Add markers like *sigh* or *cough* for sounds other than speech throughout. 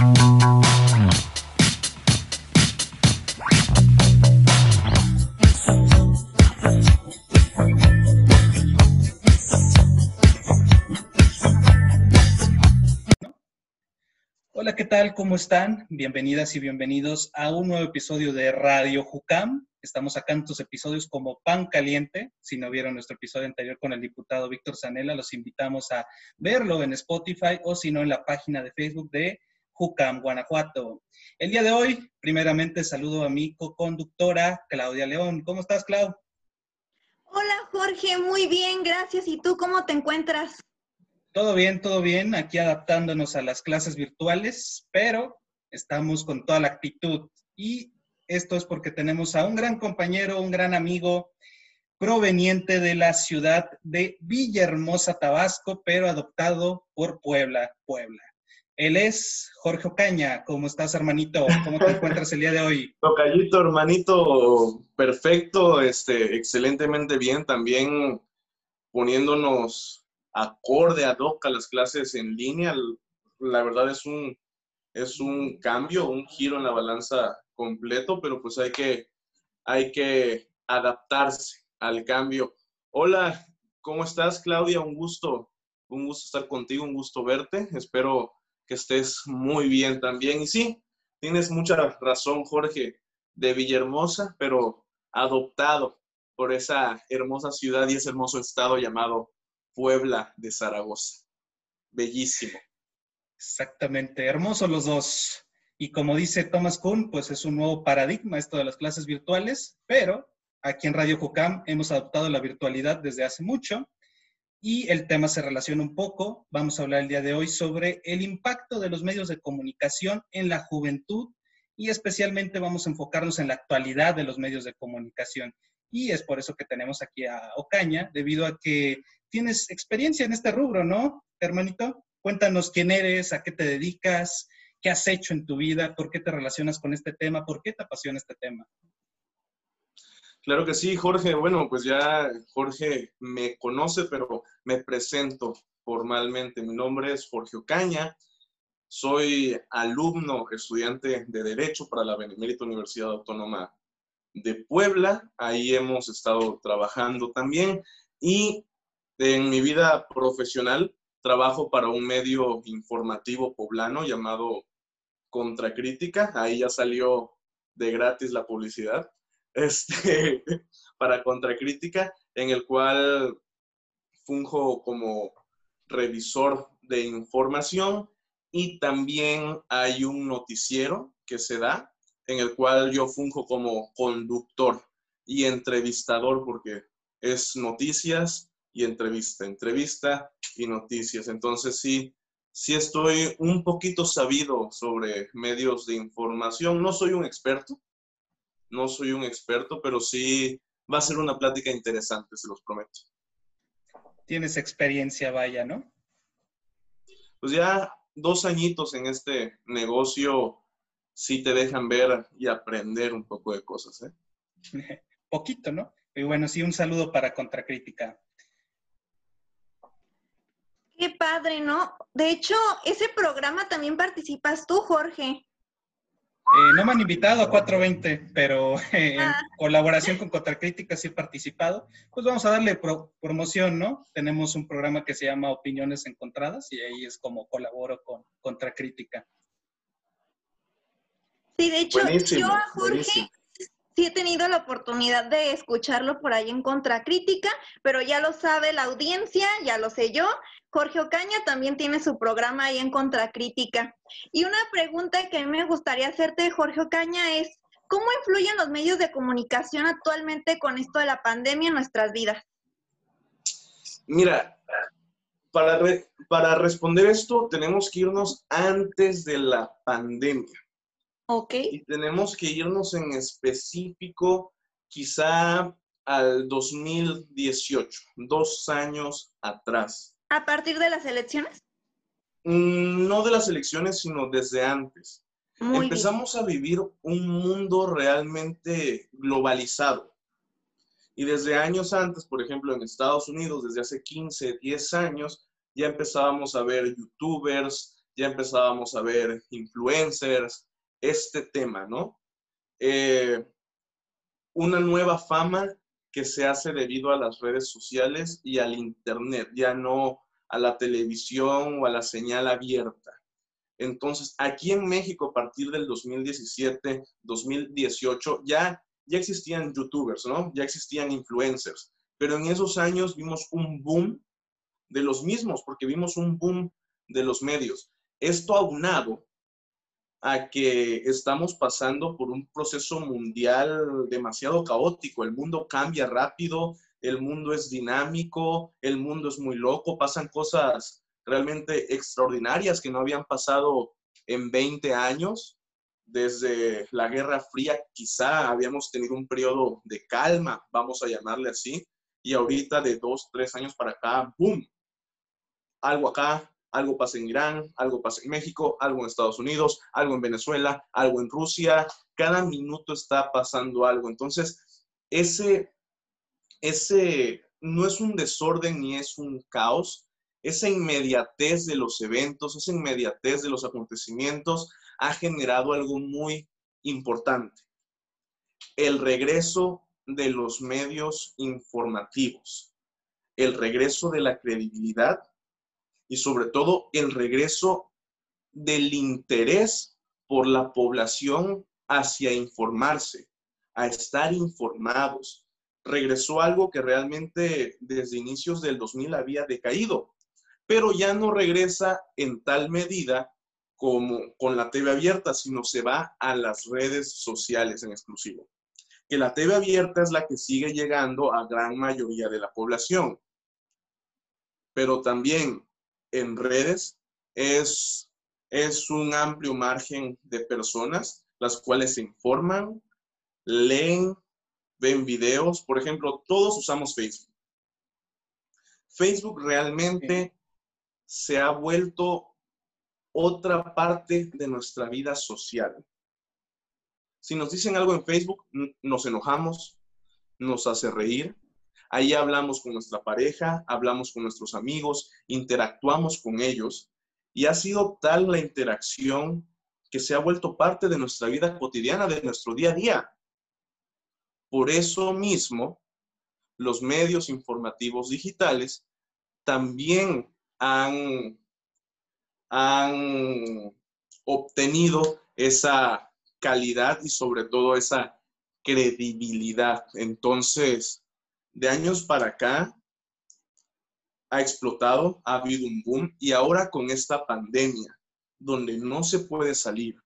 Hola, ¿qué tal? ¿Cómo están? Bienvenidas y bienvenidos a un nuevo episodio de Radio Jucam. Estamos acá en tus episodios como pan caliente. Si no vieron nuestro episodio anterior con el diputado Víctor Zanella, los invitamos a verlo en Spotify o si no en la página de Facebook de Jucam, Guanajuato. El día de hoy, primeramente saludo a mi co-conductora Claudia León. ¿Cómo estás, Clau? Hola, Jorge. Muy bien, gracias. ¿Y tú cómo te encuentras? Todo bien, todo bien, aquí adaptándonos a las clases virtuales, pero estamos con toda la actitud. Y esto es porque tenemos a un gran compañero, un gran amigo proveniente de la ciudad de Villahermosa, Tabasco, pero adoptado por Puebla, Puebla. Él es Jorge Ocaña. ¿Cómo estás, hermanito? ¿Cómo te encuentras el día de hoy? *laughs* Tocayito, hermanito, perfecto, este, excelentemente bien. También poniéndonos acorde, hoc a las clases en línea. La verdad es un, es un cambio, un giro en la balanza completo, pero pues hay que, hay que adaptarse al cambio. Hola, ¿cómo estás, Claudia? Un gusto, un gusto estar contigo, un gusto verte. Espero que estés muy bien también. Y sí, tienes mucha razón, Jorge, de Villahermosa, pero adoptado por esa hermosa ciudad y ese hermoso estado llamado Puebla de Zaragoza. Bellísimo. Exactamente, hermosos los dos. Y como dice Thomas Kuhn, pues es un nuevo paradigma esto de las clases virtuales, pero aquí en Radio Jucam hemos adoptado la virtualidad desde hace mucho y el tema se relaciona un poco. Vamos a hablar el día de hoy sobre el impacto de los medios de comunicación en la juventud y especialmente vamos a enfocarnos en la actualidad de los medios de comunicación. Y es por eso que tenemos aquí a Ocaña, debido a que tienes experiencia en este rubro, ¿no, hermanito? Cuéntanos quién eres, a qué te dedicas, qué has hecho en tu vida, por qué te relacionas con este tema, por qué te apasiona este tema. Claro que sí, Jorge. Bueno, pues ya Jorge me conoce, pero me presento formalmente. Mi nombre es Jorge Ocaña. Soy alumno, estudiante de Derecho para la Benemérita Universidad Autónoma de Puebla. Ahí hemos estado trabajando también. Y en mi vida profesional trabajo para un medio informativo poblano llamado Contracrítica. Ahí ya salió de gratis la publicidad. Este, *laughs* para Contracrítica, en el cual funjo como revisor de información y también hay un noticiero que se da en el cual yo funjo como conductor y entrevistador porque es noticias y entrevista, entrevista y noticias. Entonces sí, sí estoy un poquito sabido sobre medios de información. No soy un experto, no soy un experto, pero sí va a ser una plática interesante, se los prometo. Tienes experiencia, vaya, ¿no? Pues ya dos añitos en este negocio sí te dejan ver y aprender un poco de cosas, ¿eh? *laughs* Poquito, ¿no? Y bueno, sí, un saludo para Contracrítica. Qué padre, ¿no? De hecho, ese programa también participas tú, Jorge. Eh, no me han invitado a 420, pero *laughs* en ah. colaboración con Contracrítica sí he participado. Pues vamos a darle promoción, ¿no? Tenemos un programa que se llama Opiniones Encontradas y ahí es como colaboro con Contracrítica. Sí, de hecho, yo a Jorge sí he tenido la oportunidad de escucharlo por ahí en Contracrítica, pero ya lo sabe la audiencia, ya lo sé yo. Jorge Ocaña también tiene su programa ahí en Contracrítica. Y una pregunta que a mí me gustaría hacerte, Jorge Ocaña, es, ¿cómo influyen los medios de comunicación actualmente con esto de la pandemia en nuestras vidas? Mira, para, para responder esto tenemos que irnos antes de la pandemia. Ok. Y tenemos que irnos en específico quizá al 2018, dos años atrás. ¿A partir de las elecciones? Mm, no de las elecciones, sino desde antes. Empezamos a vivir un mundo realmente globalizado. Y desde años antes, por ejemplo, en Estados Unidos, desde hace 15, 10 años, ya empezábamos a ver youtubers, ya empezábamos a ver influencers, este tema, ¿no? Eh, una nueva fama que se hace debido a las redes sociales y al Internet, ya no a la televisión o a la señal abierta. Entonces, aquí en México, a partir del 2017, 2018, ya, ya existían youtubers, ¿no? Ya existían influencers, pero en esos años vimos un boom de los mismos, porque vimos un boom de los medios. Esto aunado a que estamos pasando por un proceso mundial demasiado caótico. El mundo cambia rápido, el mundo es dinámico, el mundo es muy loco, pasan cosas realmente extraordinarias que no habían pasado en 20 años. Desde la Guerra Fría quizá habíamos tenido un periodo de calma, vamos a llamarle así, y ahorita de dos, tres años para acá, ¡boom! Algo acá, algo pasa en Irán, algo pasa en México, algo en Estados Unidos, algo en Venezuela, algo en Rusia. Cada minuto está pasando algo. Entonces, ese, ese no es un desorden ni es un caos. Esa inmediatez de los eventos, esa inmediatez de los acontecimientos ha generado algo muy importante. El regreso de los medios informativos, el regreso de la credibilidad y sobre todo el regreso del interés por la población hacia informarse, a estar informados. Regresó algo que realmente desde inicios del 2000 había decaído, pero ya no regresa en tal medida como con la TV abierta, sino se va a las redes sociales en exclusivo. Que la TV abierta es la que sigue llegando a gran mayoría de la población. Pero también en redes es, es un amplio margen de personas las cuales se informan, leen, ven videos. Por ejemplo, todos usamos Facebook. Facebook realmente se ha vuelto otra parte de nuestra vida social. Si nos dicen algo en Facebook, nos enojamos, nos hace reír, Ahí hablamos con nuestra pareja, hablamos con nuestros amigos, interactuamos con ellos y ha sido tal la interacción que se ha vuelto parte de nuestra vida cotidiana, de nuestro día a día. Por eso mismo, los medios informativos digitales también han, han obtenido esa calidad y sobre todo esa credibilidad. Entonces, de años para acá ha explotado, ha habido un boom y ahora con esta pandemia, donde no se puede salir,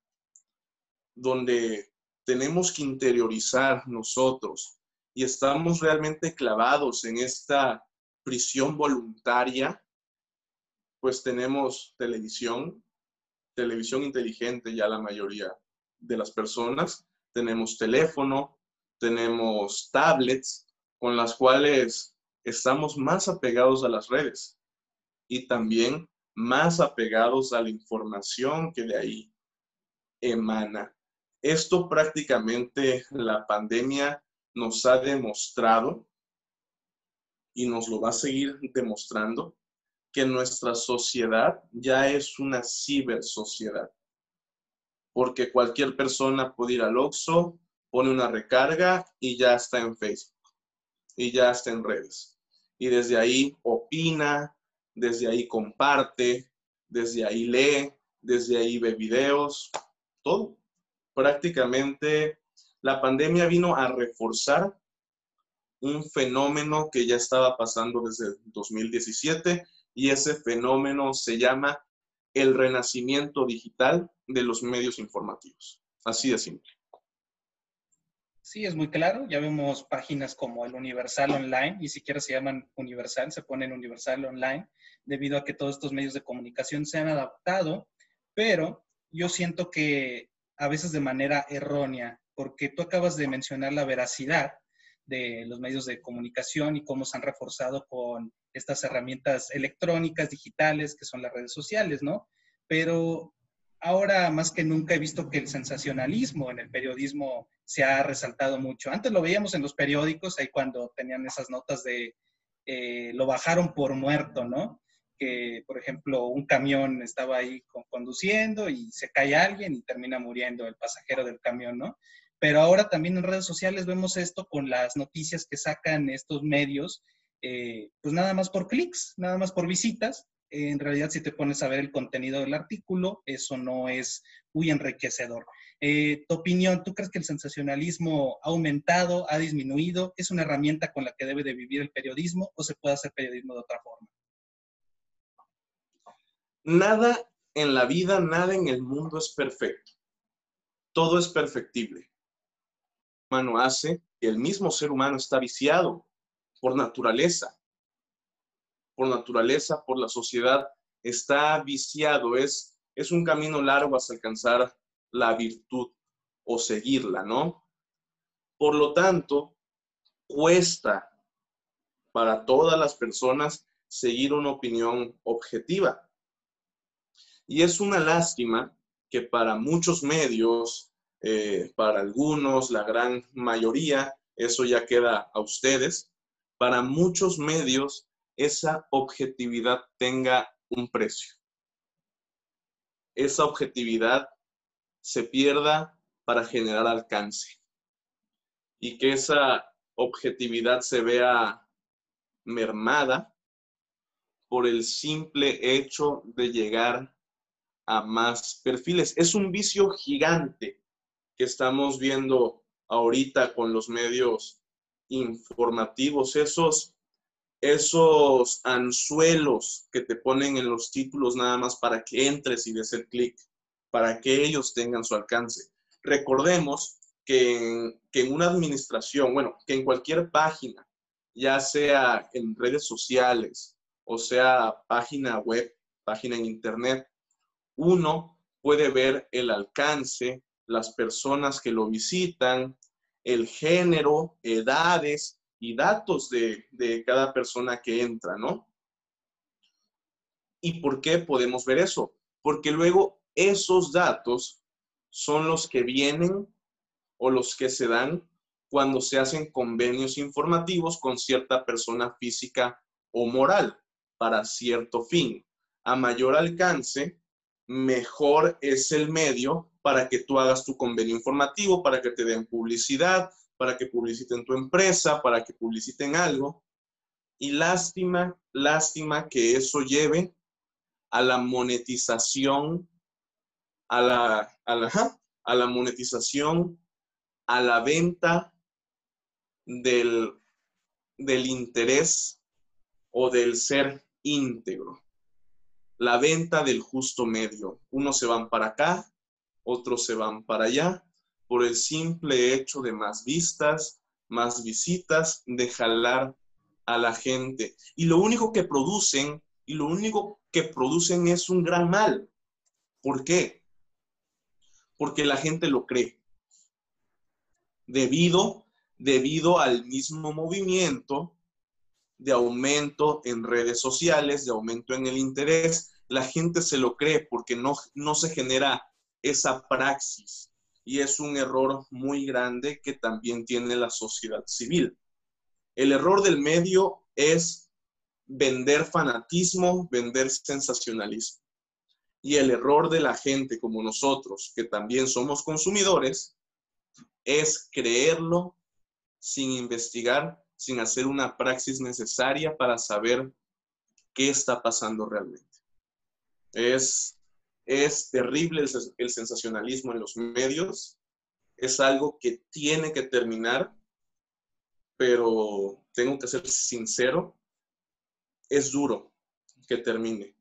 donde tenemos que interiorizar nosotros y estamos realmente clavados en esta prisión voluntaria, pues tenemos televisión, televisión inteligente ya la mayoría de las personas, tenemos teléfono, tenemos tablets, con las cuales estamos más apegados a las redes y también más apegados a la información que de ahí emana. Esto prácticamente la pandemia nos ha demostrado y nos lo va a seguir demostrando que nuestra sociedad ya es una cibersociedad. Porque cualquier persona puede ir al Oxxo, pone una recarga y ya está en Facebook y ya está en redes. Y desde ahí opina, desde ahí comparte, desde ahí lee, desde ahí ve videos, todo. Prácticamente la pandemia vino a reforzar un fenómeno que ya estaba pasando desde 2017 y ese fenómeno se llama el renacimiento digital de los medios informativos. Así de simple. Sí, es muy claro. Ya vemos páginas como el Universal Online, ni siquiera se llaman Universal, se ponen Universal Online, debido a que todos estos medios de comunicación se han adaptado, pero yo siento que a veces de manera errónea, porque tú acabas de mencionar la veracidad de los medios de comunicación y cómo se han reforzado con estas herramientas electrónicas, digitales, que son las redes sociales, ¿no? Pero ahora más que nunca he visto que el sensacionalismo en el periodismo se ha resaltado mucho. Antes lo veíamos en los periódicos, ahí cuando tenían esas notas de eh, lo bajaron por muerto, ¿no? que, por ejemplo, un camión estaba ahí conduciendo y se cae alguien y termina muriendo el pasajero del camión, ¿no? Pero ahora también en redes sociales vemos esto con las noticias que sacan estos medios, eh, pues nada más por clics, nada más por visitas. En realidad, si te pones a ver el contenido del artículo, eso no es muy enriquecedor. Eh, tu opinión, ¿tú crees que el sensacionalismo ha aumentado, ha disminuido? ¿Es una herramienta con la que debe de vivir el periodismo o se puede hacer periodismo de otra forma? Nada en la vida, nada en el mundo es perfecto. Todo es perfectible. El hace que el mismo ser humano está viciado por naturaleza. Por naturaleza, por la sociedad, está viciado. Es, es un camino largo hasta alcanzar la virtud o seguirla, ¿no? Por lo tanto, cuesta para todas las personas seguir una opinión objetiva. Y es una lástima que para muchos medios, eh, para algunos, la gran mayoría, eso ya queda a ustedes, para muchos medios esa objetividad tenga un precio. Esa objetividad se pierda para generar alcance y que esa objetividad se vea mermada por el simple hecho de llegar a más perfiles. Es un vicio gigante que estamos viendo ahorita con los medios informativos, esos, esos anzuelos que te ponen en los títulos nada más para que entres y des el clic, para que ellos tengan su alcance. Recordemos que en, que en una administración, bueno, que en cualquier página, ya sea en redes sociales o sea página web, página en internet, uno puede ver el alcance, las personas que lo visitan, el género, edades y datos de, cada persona que entra, ¿no? ¿Y por qué podemos ver eso? Porque luego esos datos son los que vienen o los que se dan cuando se hacen convenios informativos con cierta persona física o moral para cierto fin. A mayor alcance, mejor es el medio para que tú hagas tu convenio informativo, para que te den publicidad, para que publiciten tu empresa, para que publiciten algo. Y lástima, lástima que eso lleve a la monetización, a la, a la, a la monetización, a la venta del, del interés o del ser íntegro la venta del justo medio. Unos se van para acá, otros se van para allá, por el simple hecho de más vistas, más visitas, de jalar a la gente. Y lo único que producen, y lo único que producen es un gran mal. ¿Por qué? Porque la gente lo cree. Debido, debido al mismo movimiento de aumento en redes sociales, de aumento en el interés, la gente se lo cree porque no, no se genera esa praxis. Y es un error muy grande que también tiene la sociedad civil. El error del medio es vender fanatismo, vender sensacionalismo. Y el error de la gente como nosotros, que también somos consumidores, es creerlo sin investigar sin hacer una praxis necesaria para saber qué está pasando realmente. Es, es terrible el, sensacionalismo en los medios, es algo que tiene que terminar, pero tengo que ser sincero, es duro que termine,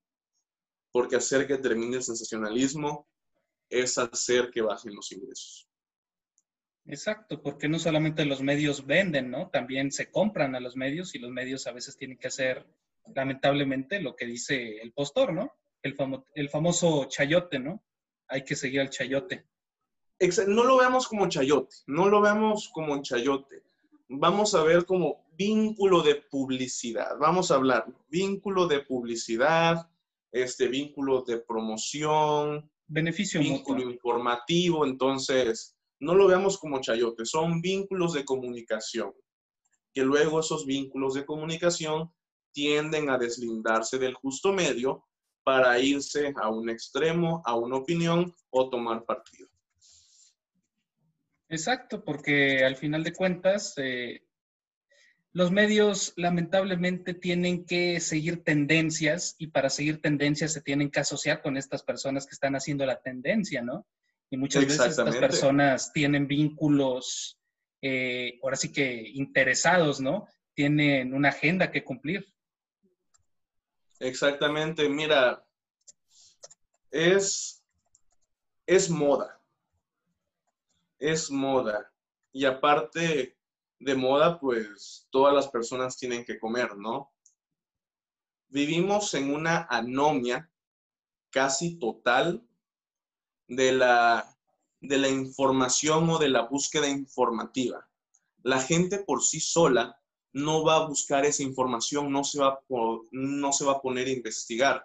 porque hacer que termine el sensacionalismo es hacer que bajen los ingresos. Exacto, porque no solamente los medios venden, ¿no? También se compran a los medios y los medios a veces tienen que hacer, lamentablemente, lo que dice el postor, ¿no? El, el famoso chayote, ¿no? Hay que seguir al chayote. No lo veamos como chayote, no lo veamos como chayote. Vamos a ver como vínculo de publicidad, vamos a hablar, vínculo de publicidad, este vínculo de promoción, beneficio vínculo informativo, entonces no lo veamos como chayote, son vínculos de comunicación, que luego esos vínculos de comunicación tienden a deslindarse del justo medio para irse a un extremo, a una opinión o tomar partido. Exacto, porque al final de cuentas, eh, los medios lamentablemente tienen que seguir tendencias y para seguir tendencias se tienen que asociar con estas personas que están haciendo la tendencia, ¿no? Y muchas veces estas personas tienen vínculos, eh, ahora sí que interesados, ¿no? Tienen una agenda que cumplir. Exactamente, mira, es, es moda, es moda. Y aparte de moda, pues todas las personas tienen que comer, ¿no? Vivimos en una anomia casi total de la, de la información o de la búsqueda informativa. La gente por sí sola no va a buscar esa información, no se va, no se va a poner a investigar.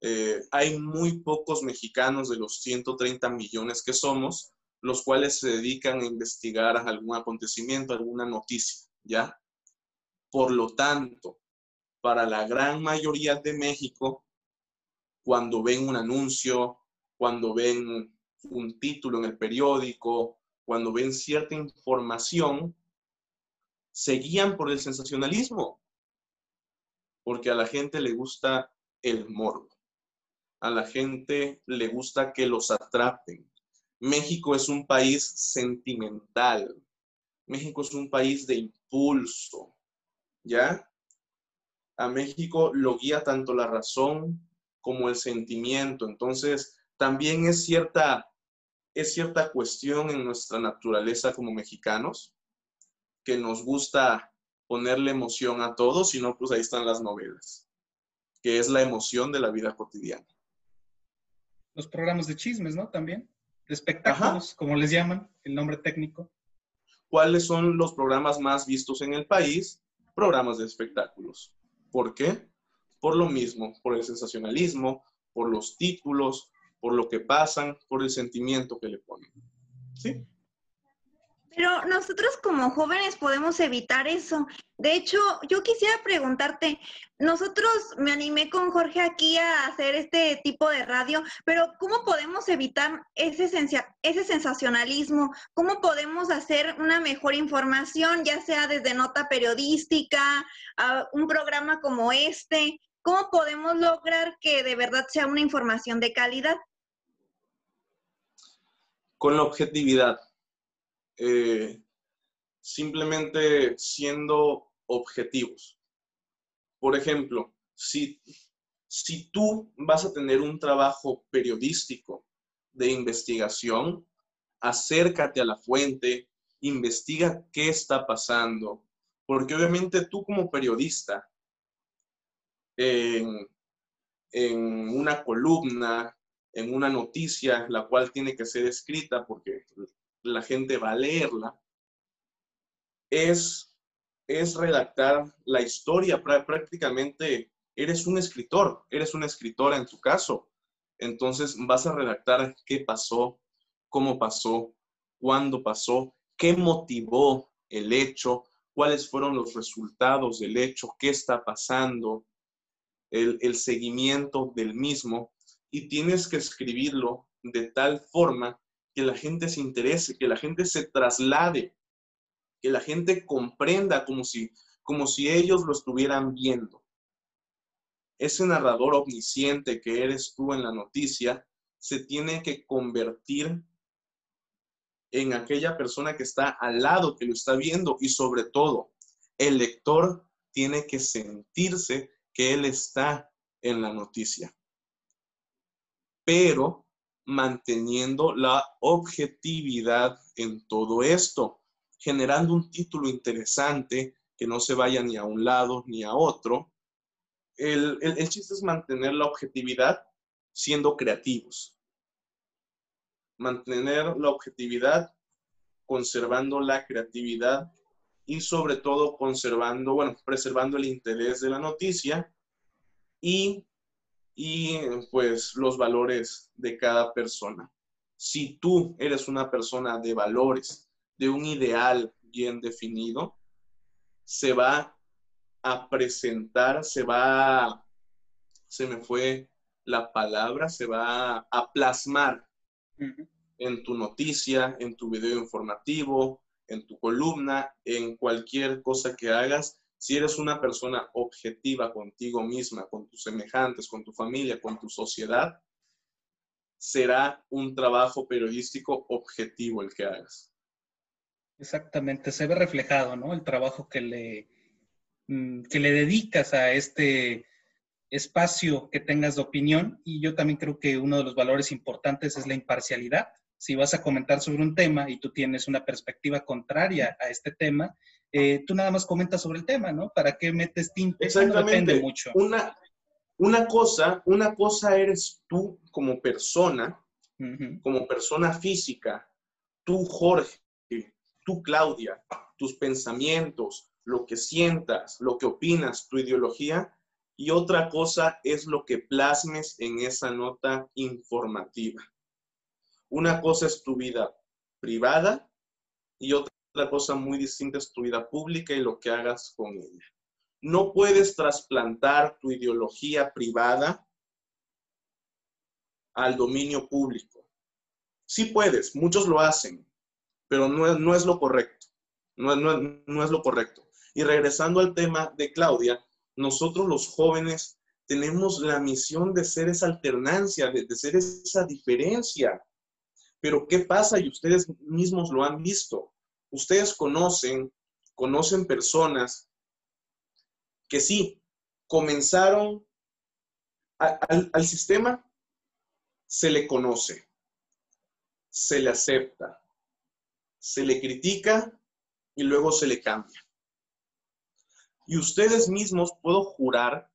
Eh, hay muy pocos mexicanos de los 130 millones que somos, los cuales se dedican a investigar algún acontecimiento, alguna noticia, ¿ya? Por lo tanto, para la gran mayoría de México, cuando ven un anuncio, cuando ven un título en el periódico, cuando ven cierta información, se guían por el sensacionalismo, porque a la gente le gusta el morbo, a la gente le gusta que los atrapen. México es un país sentimental, México es un país de impulso, ¿ya? A México lo guía tanto la razón como el sentimiento, entonces también es cierta, es cierta cuestión en nuestra naturaleza como mexicanos que nos gusta ponerle emoción a todo, sino pues ahí están las novelas, que es la emoción de la vida cotidiana. Los programas de chismes, ¿no? También. De espectáculos, como les llaman, el nombre técnico. ¿Cuáles son los programas más vistos en el país? Programas de espectáculos. ¿Por qué? Por lo mismo, por el sensacionalismo, por los títulos, por lo que pasan, por el sentimiento que le ponen. ¿Sí? Pero nosotros como jóvenes podemos evitar eso. De hecho, yo quisiera preguntarte, nosotros me animé con Jorge aquí a hacer este tipo de radio, pero ¿cómo podemos evitar ese, ese sensacionalismo? ¿Cómo podemos hacer una mejor información, ya sea desde nota periodística, a un programa como este? ¿Cómo podemos lograr que de verdad sea una información de calidad? Con la objetividad eh, simplemente siendo objetivos. Por ejemplo, si, si tú vas a tener un trabajo periodístico de investigación, acércate a la fuente, investiga qué está pasando, porque obviamente tú como periodista, en, en una columna, en una noticia, la cual tiene que ser escrita porque la gente va a leerla, es, es redactar la historia. Prácticamente eres un escritor, eres una escritora en tu caso. Entonces vas a redactar qué pasó, cómo pasó, cuándo pasó, qué motivó el hecho, cuáles fueron los resultados del hecho, qué está pasando, el, el seguimiento del mismo. Y tienes que escribirlo de tal forma que la gente se interese, que la gente se traslade, que la gente comprenda como si, como si ellos lo estuvieran viendo. Ese narrador omnisciente que eres tú en la noticia se tiene que convertir en aquella persona que está al lado, que lo está viendo y sobre todo, el lector tiene que sentirse que él está en la noticia. Pero manteniendo la objetividad en todo esto, generando un título interesante que no se vaya ni a un lado ni a otro. El, chiste es mantener la objetividad siendo creativos. Mantener la objetividad conservando la creatividad y sobre todo conservando, bueno, preservando el interés de la noticia y y pues los valores de cada persona. Si tú eres una persona de valores, de un ideal bien definido, se va a presentar, se va, se me fue la palabra, se va a plasmar en tu noticia, en tu video informativo, en tu columna, en cualquier cosa que hagas. Si eres una persona objetiva contigo misma, con tus semejantes, con tu familia, con tu sociedad, será un trabajo periodístico objetivo el que hagas. Exactamente, se ve reflejado, ¿no? El trabajo que le, mm, que le dedicas a este espacio que tengas de opinión y yo también creo que uno de los valores importantes es la imparcialidad. Si vas a comentar sobre un tema y tú tienes una perspectiva contraria a este tema, eh, tú nada más comentas sobre el tema, ¿no? ¿Para qué metes tinta? Exactamente. depende mucho. Una, una, cosa, una cosa eres tú como persona, como persona física, tú Jorge, tú Claudia, tus pensamientos, lo que sientas, lo que opinas, tu ideología, y otra cosa es lo que plasmes en esa nota informativa. Una cosa es tu vida privada y otra cosa muy distinta es tu vida pública y lo que hagas con ella. No puedes trasplantar tu ideología privada al dominio público. Sí puedes, muchos lo hacen, pero no es, no es lo correcto. No, no es lo correcto. Y regresando al tema de Claudia, nosotros los jóvenes tenemos la misión de ser esa alternancia, de, ser esa diferencia. Pero ¿qué pasa? Y ustedes mismos lo han visto. Ustedes conocen, conocen personas que sí, comenzaron al sistema, se le conoce, se le acepta, se le critica y luego se le cambia. Y ustedes mismos puedo jurar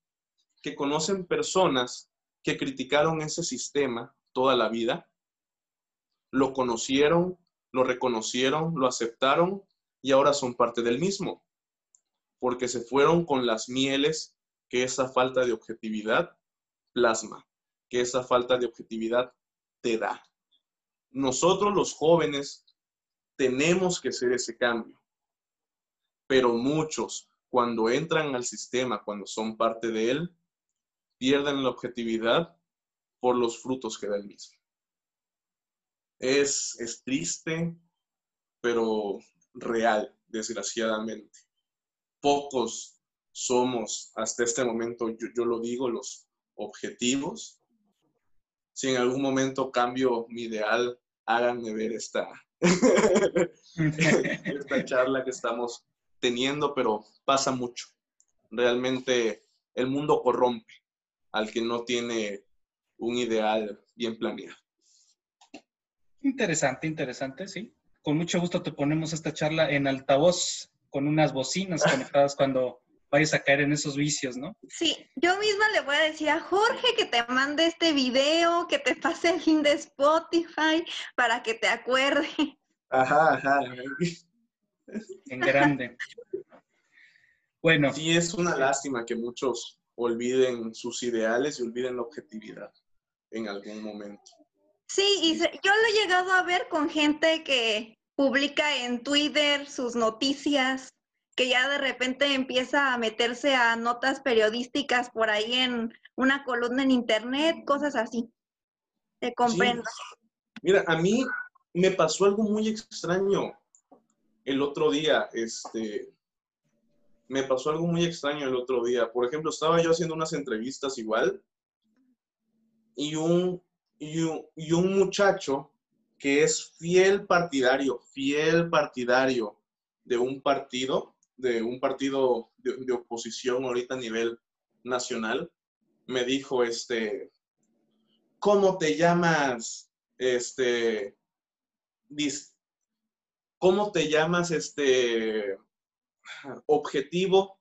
que conocen personas que criticaron ese sistema toda la vida, lo conocieron, lo reconocieron, lo aceptaron y ahora son parte del mismo, porque se fueron con las mieles que esa falta de objetividad plasma, que esa falta de objetividad te da. Nosotros los jóvenes tenemos que hacer ese cambio, pero muchos cuando entran al sistema, cuando son parte de él, pierden la objetividad por los frutos que da el mismo. Es, es triste, pero real, desgraciadamente. Pocos somos hasta este momento, yo, yo lo digo, los objetivos. Si en algún momento cambio mi ideal, háganme ver esta, *laughs* esta charla que estamos teniendo, pero pasa mucho. Realmente el mundo corrompe al que no tiene un ideal bien planeado. Interesante, interesante, sí. Con mucho gusto te ponemos esta charla en altavoz con unas bocinas *laughs* conectadas cuando vayas a caer en esos vicios, ¿no? Sí, yo misma le voy a decir a Jorge que te mande este video, que te pase el link de Spotify para que te acuerde. Ajá, ajá *laughs* en grande. Bueno. Sí, es una lástima que muchos olviden sus ideales y olviden la objetividad en algún momento. Sí, y yo lo he llegado a ver con gente que publica en Twitter sus noticias, que ya de repente empieza a meterse a notas periodísticas por ahí en una columna en internet, cosas así. Te comprendo. Mira, a mí me pasó algo muy extraño el otro día, este, me pasó algo muy extraño el otro día. Por ejemplo, estaba yo haciendo unas entrevistas igual y un, y un, muchacho que es fiel partidario, fiel partidario de un partido, de un partido de, oposición ahorita a nivel nacional, me dijo, este, ¿cómo te llamas? Este, ¿Cómo te llamas este objetivo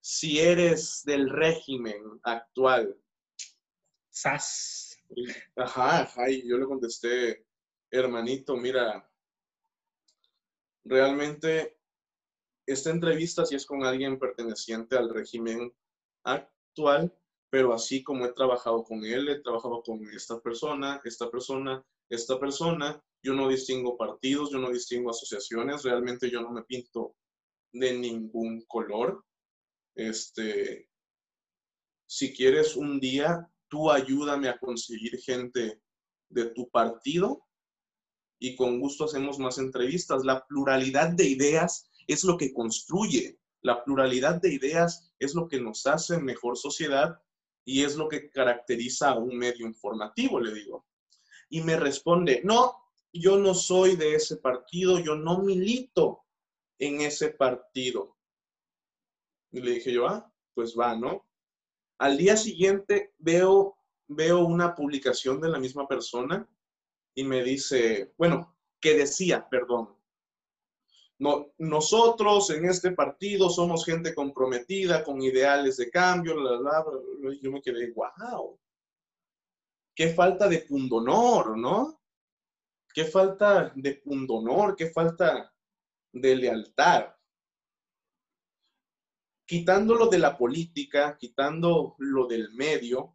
si eres del régimen actual? SAS. Ajá, ajá, y yo le contesté, hermanito, mira, realmente esta entrevista sí es con alguien perteneciente al régimen actual, pero así como he trabajado con él, he trabajado con esta persona, esta persona, esta persona, yo no distingo partidos, yo no distingo asociaciones, realmente yo no me pinto de ningún color. este, si quieres un día, tú ayúdame a conseguir gente de tu partido y con gusto hacemos más entrevistas. La pluralidad de ideas es lo que construye, la pluralidad de ideas es lo que nos hace mejor sociedad y es lo que caracteriza a un medio informativo, le digo. Y me responde, no, yo no soy de ese partido, yo no milito en ese partido. Y le dije yo, ah, pues va, ¿no? Al día siguiente veo, veo una publicación de la misma persona y me dice, bueno, que decía, perdón, no, nosotros en este partido somos gente comprometida con ideales de cambio, yo me quedé, wow, qué falta de pundonor, ¿no? Qué falta de pundonor, qué falta de lealtad. Quitándolo de la política, quitando lo del medio,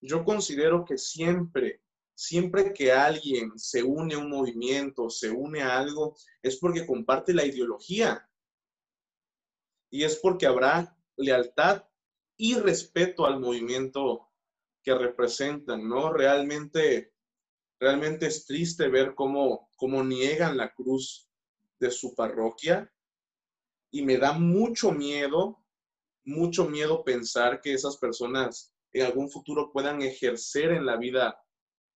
yo considero que siempre siempre que alguien se une a un movimiento, se une a algo, es porque comparte la ideología. Y es porque habrá lealtad y respeto al movimiento que representan, ¿no? Realmente, realmente es triste ver cómo, cómo niegan la cruz de su parroquia y me da mucho miedo, mucho miedo pensar que esas personas en algún futuro puedan ejercer en la vida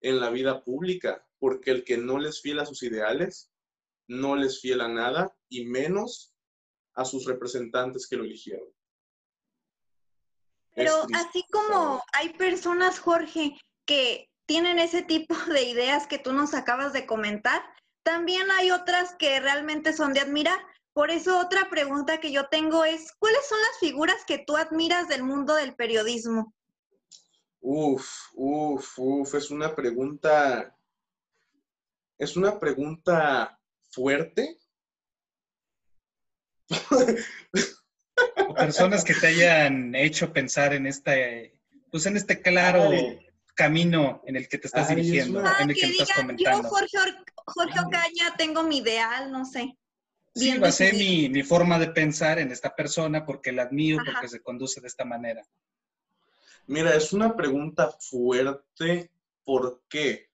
en la vida pública, porque el que no les fiel a sus ideales, no les fiel a nada y menos a sus representantes que lo eligieron. Pero así como hay personas, Jorge, que tienen ese tipo *laughs* de ideas que tú nos acabas de comentar, también hay otras que realmente son de admirar. Por eso otra pregunta que yo tengo es, ¿cuáles son las figuras que tú admiras del mundo del periodismo? Uf, uf, uf, es una pregunta, es una pregunta fuerte. personas que te hayan hecho pensar en este, pues en este claro camino en el que te estás dirigiendo, en el que, estás comentando. Yo, Jorge, Jorge Ocaña, tengo mi ideal, no sé. Sí, basé mi, mi, forma de pensar en esta persona porque la admiro, porque se conduce de esta manera. Mira, es una pregunta fuerte. ¿Por qué?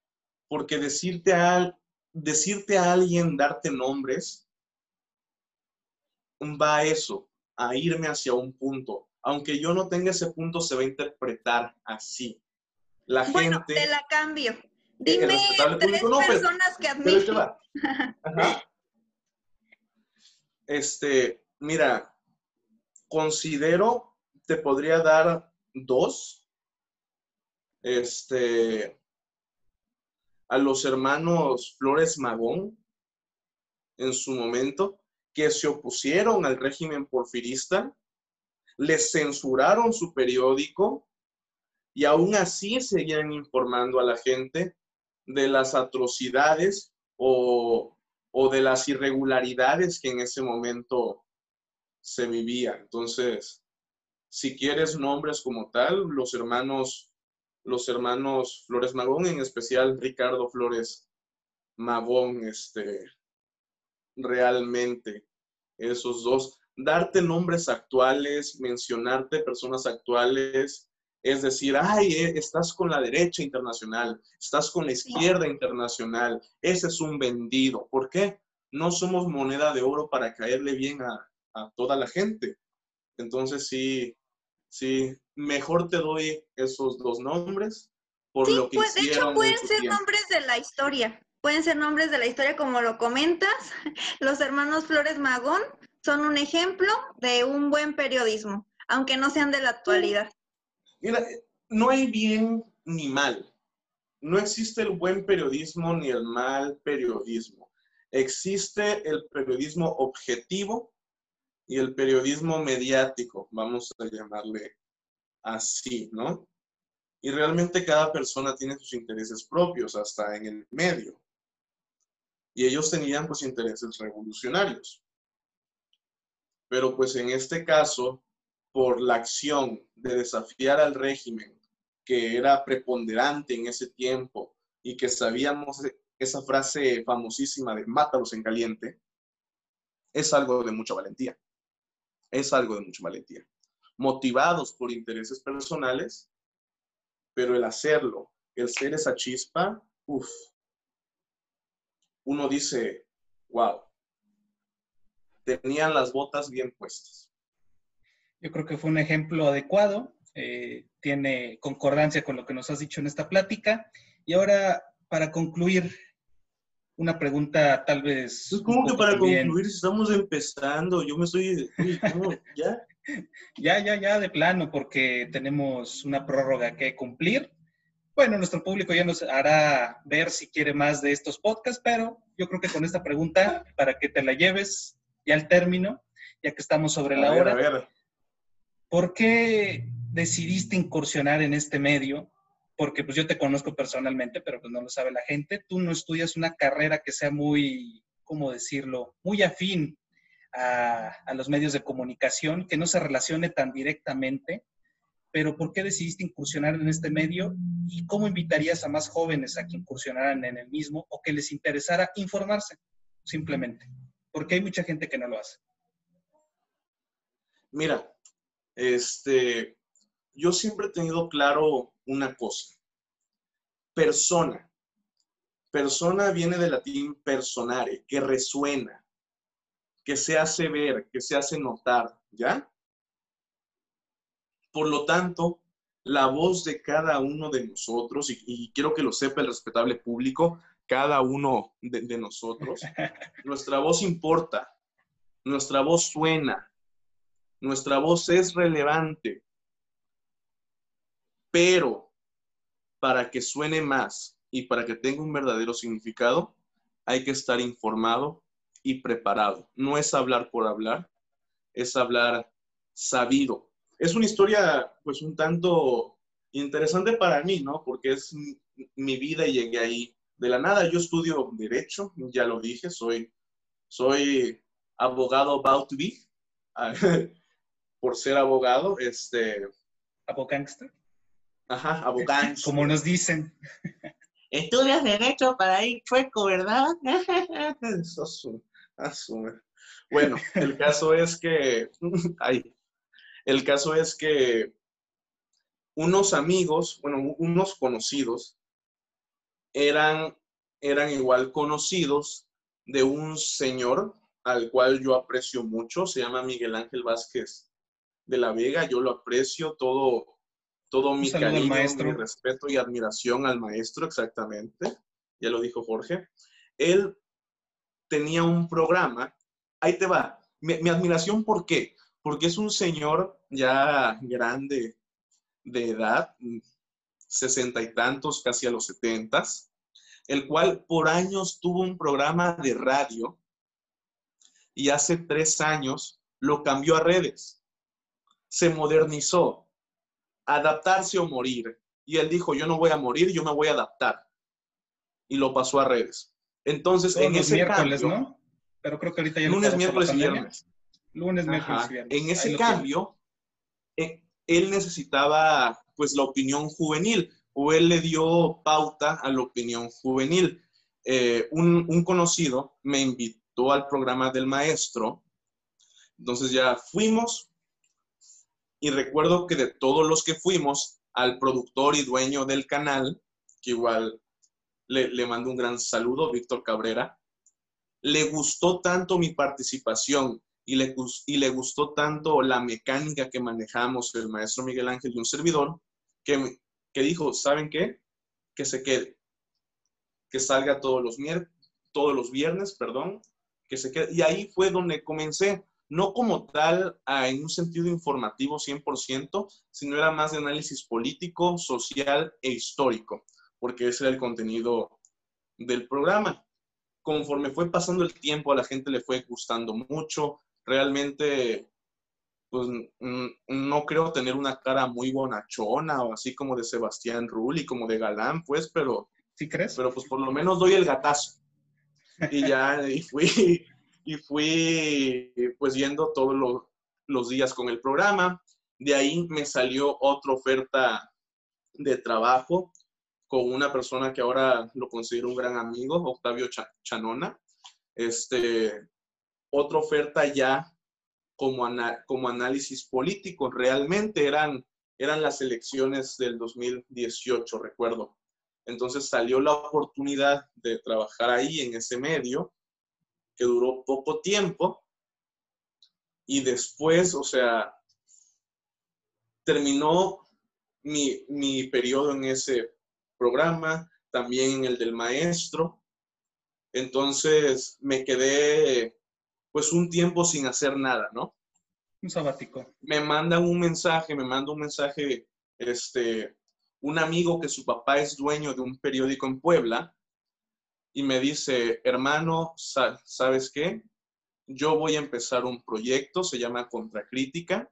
Porque decirte a, decirte a alguien, darte nombres, va a eso, a irme hacia un punto. Aunque yo no tenga ese punto, se va a interpretar así. La bueno, gente... te la cambio. Dime tres pues, personas que admiro. *laughs* Este, mira, considero, te podría dar dos, este, a los hermanos Flores Magón en su momento, que se opusieron al régimen porfirista, les censuraron su periódico y aún así seguían informando a la gente de las atrocidades o, o de las irregularidades que en ese momento se vivía. Entonces, si quieres nombres como tal, los hermanos, los hermanos Flores Magón, en especial Ricardo Flores Magón, este, realmente, esos dos. Darte nombres actuales, mencionarte personas actuales, es decir, ay, eh, estás con la derecha internacional, estás con la izquierda internacional, ese es un vendido. ¿Por qué? No somos moneda de oro para caerle bien a, a toda la gente. Entonces sí, Sí, mejor te doy esos dos nombres por lo que pues, de hecho pueden ser nombres de la historia. Pueden ser nombres de la historia como lo comentas. *laughs* Los hermanos Flores Magón son un ejemplo de un buen periodismo, aunque no sean de la actualidad. Mira, no hay bien ni mal. No existe el buen periodismo ni el mal periodismo. Existe el periodismo objetivo y el periodismo mediático, vamos a llamarle así, ¿no? Y realmente cada persona tiene sus intereses propios, hasta en el medio. Y ellos tenían pues intereses revolucionarios. Pero pues en este caso, por la acción de desafiar al régimen que era preponderante en ese tiempo y que sabíamos esa frase famosísima de mátalos en caliente, es algo de mucha valentía. es algo de mucha valentía. Motivados por intereses personales, pero el hacerlo, el ser esa chispa, uff, uno dice, wow, tenían las botas bien puestas. Yo creo que fue un ejemplo adecuado, eh, tiene concordancia con lo que nos has dicho en esta plática. Y ahora, para concluir, una pregunta tal vez... Pues, ¿Cómo que para concluir estamos empezando? Yo me estoy... *laughs* ¿Ya? ya, ya, ya, de plano, porque tenemos una prórroga que cumplir. Bueno, nuestro público ya nos hará ver si quiere más de estos podcasts, pero yo creo que con esta pregunta, para que te la lleves ya al término, ya que estamos sobre la hora. A ver. ¿Por qué decidiste incursionar en este medio? Porque pues yo te conozco personalmente, pero pues no lo sabe la gente. Tú no estudias una carrera que sea muy, ¿cómo decirlo? Muy afín a, a los medios de comunicación, que no se relacione tan directamente pero ¿por qué decidiste incursionar en este medio y cómo invitarías a más jóvenes a que incursionaran en el mismo o que les interesara informarse simplemente? Porque hay mucha gente que no lo hace. Mira, este, yo siempre he tenido claro una cosa. Persona. Persona viene del latín personare, que resuena, que se hace ver, que se hace notar, ¿ya? Por lo tanto, la voz de cada uno de nosotros, y, quiero que lo sepa el respetable público, cada uno de, nosotros, *laughs* nuestra voz importa, nuestra voz suena, nuestra voz es relevante, pero para que suene más y para que tenga un verdadero significado, hay que estar informado y preparado. No es hablar por hablar, es hablar sabido, es una historia pues un tanto interesante para mí, ¿no? Porque es mi vida y llegué ahí de la nada. Yo estudio Derecho, ya lo dije, soy, soy abogado about to be, por ser abogado, este... ¿Abogánster? Ajá, abogánster. Como nos dicen. *laughs* Estudias Derecho para ir chueco, ¿verdad? *laughs* Bueno, el caso es que... *laughs* Ay, el caso es que unos amigos, bueno, unos conocidos, eran, eran igual conocidos de un señor al cual yo aprecio mucho, se llama Miguel Ángel Vázquez de la Vega, yo lo aprecio, todo, todo mi cariño, mi respeto y admiración al maestro, exactamente, ya lo dijo Jorge. Él tenía un programa, ahí te va, mi, mi admiración, ¿por qué? porque es un señor ya grande de edad, sesenta y tantos, casi a los setentas, el cual por años tuvo un programa de radio y hace tres años lo cambió a redes. Se modernizó, adaptarse o morir. Y él dijo, yo no voy a morir, yo me voy a adaptar. Y lo pasó a redes. Entonces, en ese miércoles, ¿no? Pero creo que ahorita ya Lunes, miércoles y viernes. Lunes, miércoles, En ese cambio, eh, él necesitaba pues la opinión juvenil o él le dio pauta a la opinión juvenil. Eh, un, un, conocido me invitó al programa del maestro, entonces ya fuimos y recuerdo que de todos los que fuimos, al productor y dueño del canal, que igual le, le mando un gran saludo, Víctor Cabrera, le gustó tanto mi participación y le, y le gustó tanto la mecánica que manejamos el maestro Miguel Ángel y un servidor, que, que dijo, ¿saben qué? Que se quede, que salga todos los, todos los viernes, perdón, que se quede. Y ahí fue donde comencé, no como tal en un sentido informativo 100%, sino era más de análisis político, social e histórico, porque ese era el contenido del programa. Conforme fue pasando el tiempo, a la gente le fue gustando mucho, realmente, pues no creo tener una cara muy bonachona o así como de Sebastián Rulli, como de galán, pues, pero... ¿Sí crees? Pero pues por lo menos doy el gatazo. Y ya, y fui, y fui pues yendo todos los, días con el programa. De ahí me salió otra oferta de trabajo con una persona que ahora lo considero un gran amigo, Octavio Chanona. Este, otra oferta ya como, como análisis político. Realmente eran, eran las elecciones del 2018, recuerdo. Entonces salió la oportunidad de trabajar ahí en ese medio, que duró poco tiempo. Y después, o sea, terminó mi, mi periodo en ese programa, también en el del maestro. Entonces me quedé pues un tiempo sin hacer nada, ¿no? Un sabático. Me mandan un mensaje, me manda un mensaje, este, un amigo que su papá es dueño de un periódico en Puebla y me dice, hermano, ¿sabes qué? Yo voy a empezar un proyecto, se llama Contracrítica.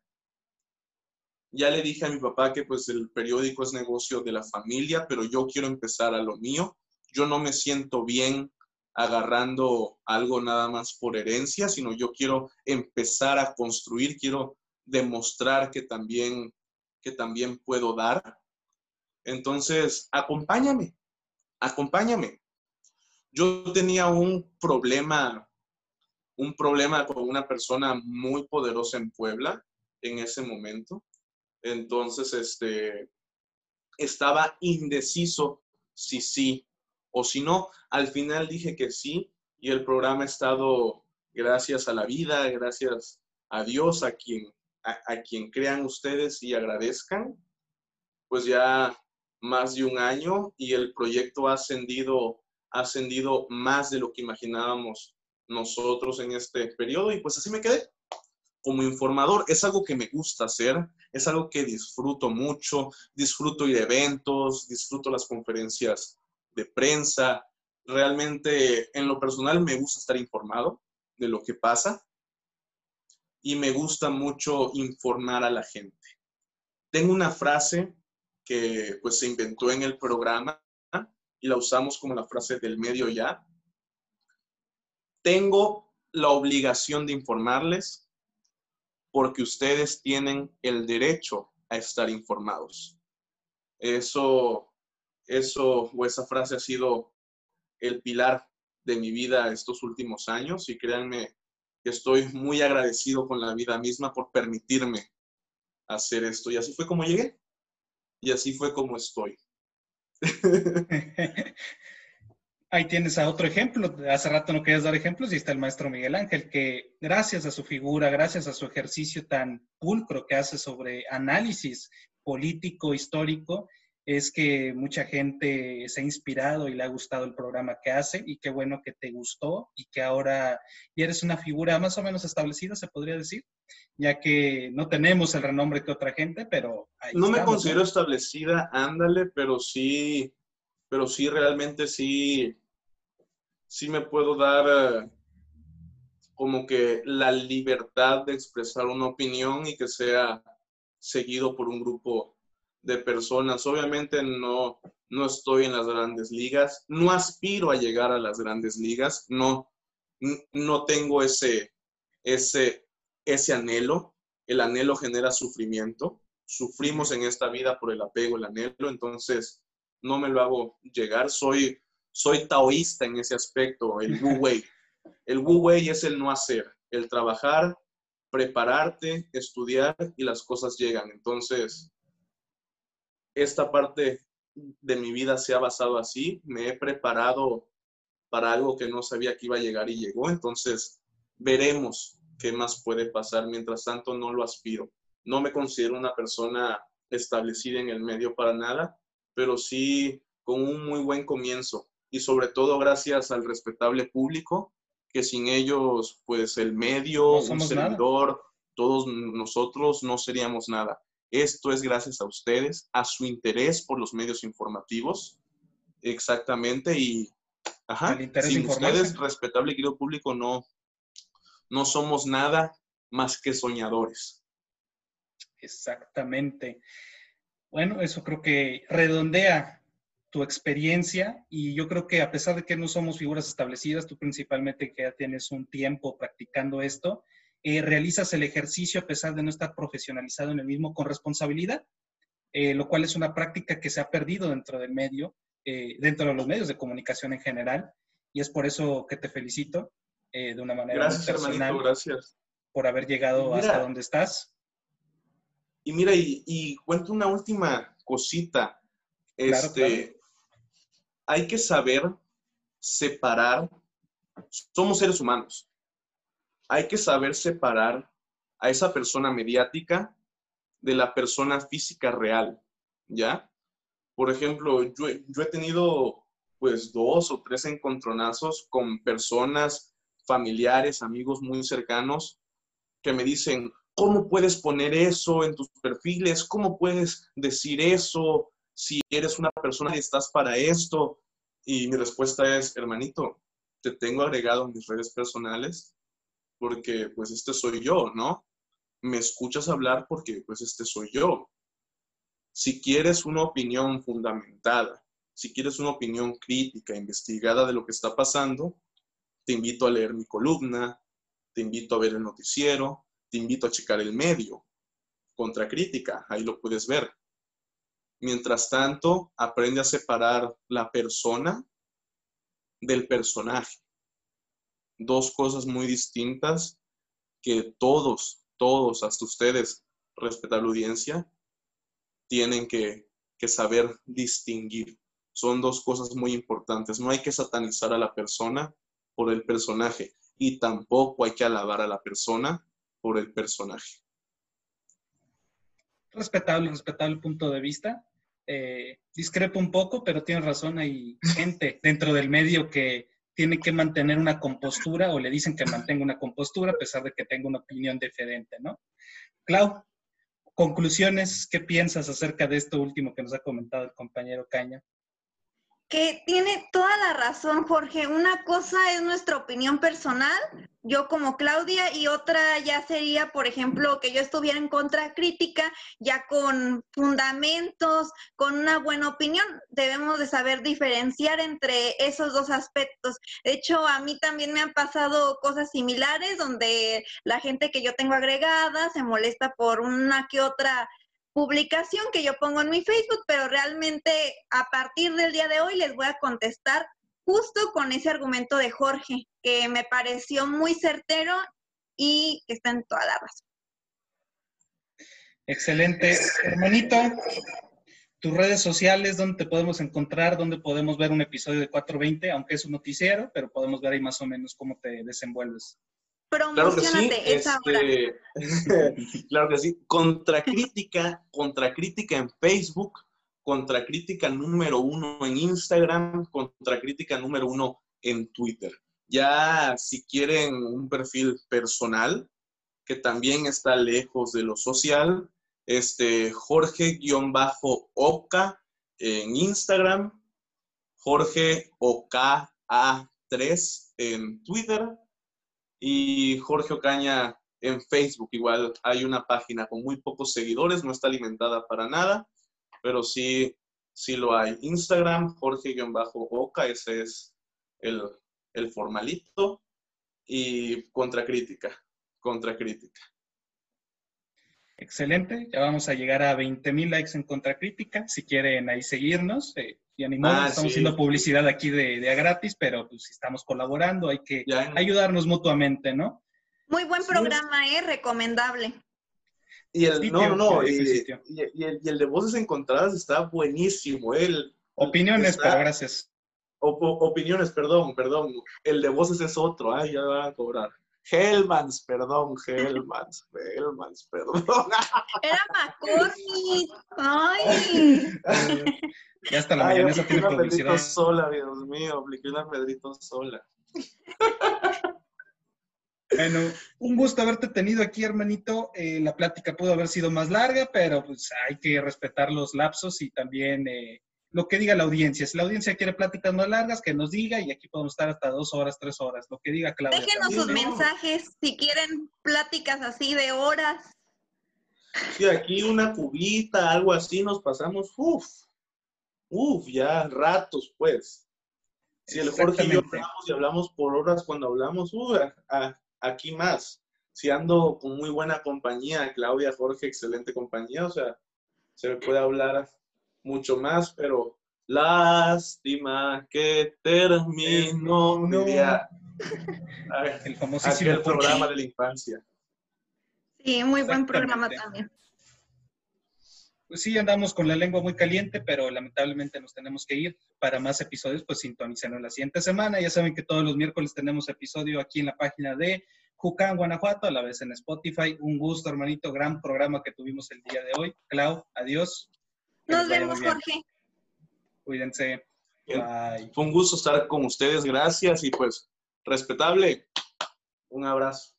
Ya le dije a mi papá que pues el periódico es negocio de la familia, pero yo quiero empezar a lo mío. Yo no me siento bien agarrando algo nada más por herencia, sino yo quiero empezar a construir, quiero demostrar que también, que también puedo dar. Entonces, acompáñame, acompáñame. Yo tenía un problema, un problema con una persona muy poderosa en Puebla en ese momento. Entonces, este, estaba indeciso si sí o si no, al final dije que sí y el programa ha estado gracias a la vida, gracias a Dios, a quien, a, quien crean ustedes y agradezcan, pues ya más de un año y el proyecto ha ascendido, ha ascendido más de lo que imaginábamos nosotros en este periodo y pues así me quedé como informador. Es algo que me gusta hacer, es algo que disfruto mucho, disfruto ir a eventos, disfruto las conferencias de prensa. Realmente, en lo personal, me gusta estar informado de lo que pasa y me gusta mucho informar a la gente. Tengo una frase que pues se inventó en el programa y la usamos como la frase del medio ya. Tengo la obligación de informarles porque ustedes tienen el derecho a estar informados. Eso eso o esa frase ha sido el pilar de mi vida estos últimos años y créanme estoy muy agradecido con la vida misma por permitirme hacer esto. Y así fue como llegué y así fue como estoy. *laughs* Ahí tienes a otro ejemplo. Hace rato no querías dar ejemplos y está el maestro Miguel Ángel, que gracias a su figura, gracias a su ejercicio tan pulcro que hace sobre análisis político, histórico, es que mucha gente se ha inspirado y le ha gustado el programa que hace y qué bueno que te gustó y que ahora ya eres una figura más o menos establecida, se podría decir, ya que no tenemos el renombre que otra gente, pero... no me considero establecida, ándale, pero sí, pero sí realmente sí, sí me puedo dar eh, como que la libertad de expresar una opinión y que sea seguido por un grupo de personas. Obviamente no, no estoy en las grandes ligas, no aspiro a llegar a las grandes ligas, no, no tengo ese, ese, ese anhelo. El anhelo genera sufrimiento. Sufrimos en esta vida por el apego, el anhelo, entonces no me lo hago llegar. Soy, soy taoísta en ese aspecto, el Wu *laughs* Wei. El Wu Wei es el no hacer, el trabajar, prepararte, estudiar y las cosas llegan. Entonces, esta parte de mi vida se ha basado así. Me he preparado para algo que no sabía que iba a llegar y llegó. Entonces, veremos qué más puede pasar. Mientras tanto, no lo aspiro. No me considero una persona establecida en el medio para nada, pero sí con un muy buen comienzo y sobre todo gracias al respetable público, que sin ellos, pues el medio, un servidor, todos nosotros no seríamos nada. Esto es gracias a ustedes, a su interés por los medios informativos. Exactamente. Y ajá, sin ustedes, respetable y querido público, no, no somos nada más que soñadores. Exactamente. Bueno, eso creo que redondea tu experiencia y yo creo que a pesar de que no somos figuras establecidas, tú principalmente que ya tienes un tiempo practicando esto, eh, realizas el ejercicio a pesar de no estar profesionalizado en el mismo con responsabilidad, eh, lo cual es una práctica que se ha perdido dentro del medio, eh, dentro de los medios de comunicación en general, y es por eso que te felicito de una manera gracias, personal. Hermanito, gracias. por haber llegado hasta donde estás. Y mira, y, cuento una última cosita. Este, Hay que saber separar, somos seres humanos, hay que saber separar a esa persona mediática de la persona física real, ¿ya? Por ejemplo, yo, he tenido pues dos o tres encontronazos con personas, familiares, amigos muy cercanos que me dicen, ¿cómo puedes poner eso en tus perfiles? ¿Cómo puedes decir eso si eres una persona y estás para esto? Y mi respuesta es, hermanito, te tengo agregado en mis redes personales porque pues este soy yo, ¿no? Me escuchas hablar porque pues este soy yo. Si quieres una opinión fundamentada, si quieres una opinión crítica, investigada de lo que está pasando, te invito a leer mi columna, te invito a ver el noticiero, te invito a checar el medio. Contracrítica, ahí lo puedes ver. Mientras tanto, aprende a separar la persona del personaje. Dos cosas muy distintas que todos, todos, hasta ustedes, respetable audiencia, tienen que, que saber distinguir. Son dos cosas muy importantes. No hay que satanizar a la persona por el personaje y tampoco hay que alabar a la persona por el personaje. Respetable, respetable punto de vista. Eh, discrepo un poco, pero tienes razón, hay gente dentro del medio que tiene que mantener una compostura o le dicen que mantenga una compostura a pesar de que tenga una opinión diferente, ¿no? Clau, conclusiones, ¿qué piensas acerca de esto último que nos ha comentado el compañero Caña? Que tiene toda la razón, Jorge. Una cosa es nuestra opinión personal, yo como Claudia, y otra ya sería, por ejemplo, que yo estuviera en contra crítica, ya con fundamentos, con una buena opinión. Debemos de saber diferenciar entre esos dos aspectos. De hecho, a mí también me han pasado cosas similares donde la gente que yo tengo agregada se molesta por una que otra publicación que yo pongo en mi Facebook, pero realmente a partir del día de hoy les voy a contestar justo con ese argumento de Jorge, que me pareció muy certero y que está en toda la razón. Excelente. Hermanito, tus redes sociales, ¿dónde te podemos encontrar? ¿Dónde podemos ver un episodio de 420? Aunque es un noticiero, pero podemos ver ahí más o menos cómo te desenvuelves. Claro que sí, este, *laughs* claro que sí. Contracrítica, contracrítica en Facebook, contracrítica número uno en Instagram, contracrítica número uno en Twitter. Ya si quieren un perfil personal, que también está lejos de lo social, este Jorge-Oca en Instagram, Jorge Oca A3 en Twitter y Jorge Ocaña en Facebook. Igual hay una página con muy pocos seguidores, no está alimentada para nada, pero sí, sí lo hay. Instagram, Jorge-Oca, ese es el, el formalito. Y Contracrítica, Contracrítica. Excelente, ya vamos a llegar a 20 mil likes en Contracrítica. Si quieren ahí seguirnos, eh, y animamos, ah, estamos haciendo publicidad aquí de, de, a gratis, pero pues estamos colaborando, hay que ayudarnos mutuamente, ¿no? Muy buen programa, ¿eh? Recomendable. Y el, no, no, y, el, y, el, de voces encontradas está buenísimo. ¿eh? El, opiniones, pero gracias. opiniones, perdón, perdón. El de voces es otro, ah, ya van a cobrar. Hellmans, perdón, Hellmans, Hellmans, perdón. Era McCormick. Ay. Ya hasta la mañana esa tiene publicidad. sola, Dios mío, apliqué una Pedrito sola. Bueno, un gusto haberte tenido aquí, hermanito. Eh, la plática pudo haber sido más larga, pero pues hay que respetar los lapsos y también eh, lo que diga la audiencia. Si la audiencia quiere pláticas más largas, que nos diga y aquí podemos estar hasta dos horas, tres horas, lo que diga Claudia. Déjenos sus mensajes si quieren pláticas así de horas. Sí, aquí una cubita, algo así, nos pasamos, uff, uff, ya ratos, pues. Si el Jorge y yo hablamos y hablamos por horas cuando hablamos, uff, aquí más. Si ando con muy buena compañía, Claudia, Jorge, excelente compañía, o sea, se puede hablar mucho más, pero lástima que terminó, no. *laughs* el famosísimo programa de la infancia. Sí, muy buen programa también. Pues sí, andamos con la lengua muy caliente, pero lamentablemente nos tenemos que ir. Para más episodios, pues sintonicen la siguiente semana. Ya saben que todos los miércoles tenemos episodio aquí en la página de Jucán, Guanajuato, a la vez en Spotify. Un gusto, hermanito, gran programa que tuvimos el día de hoy. Clau, adiós. Nos vemos, Jorge. Cuídense. Bye. Fue un gusto estar con ustedes, gracias y pues respetable. Un abrazo.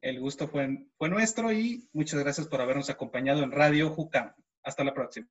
El gusto fue, fue nuestro y muchas gracias por habernos acompañado en Radio Jucam. Hasta la próxima.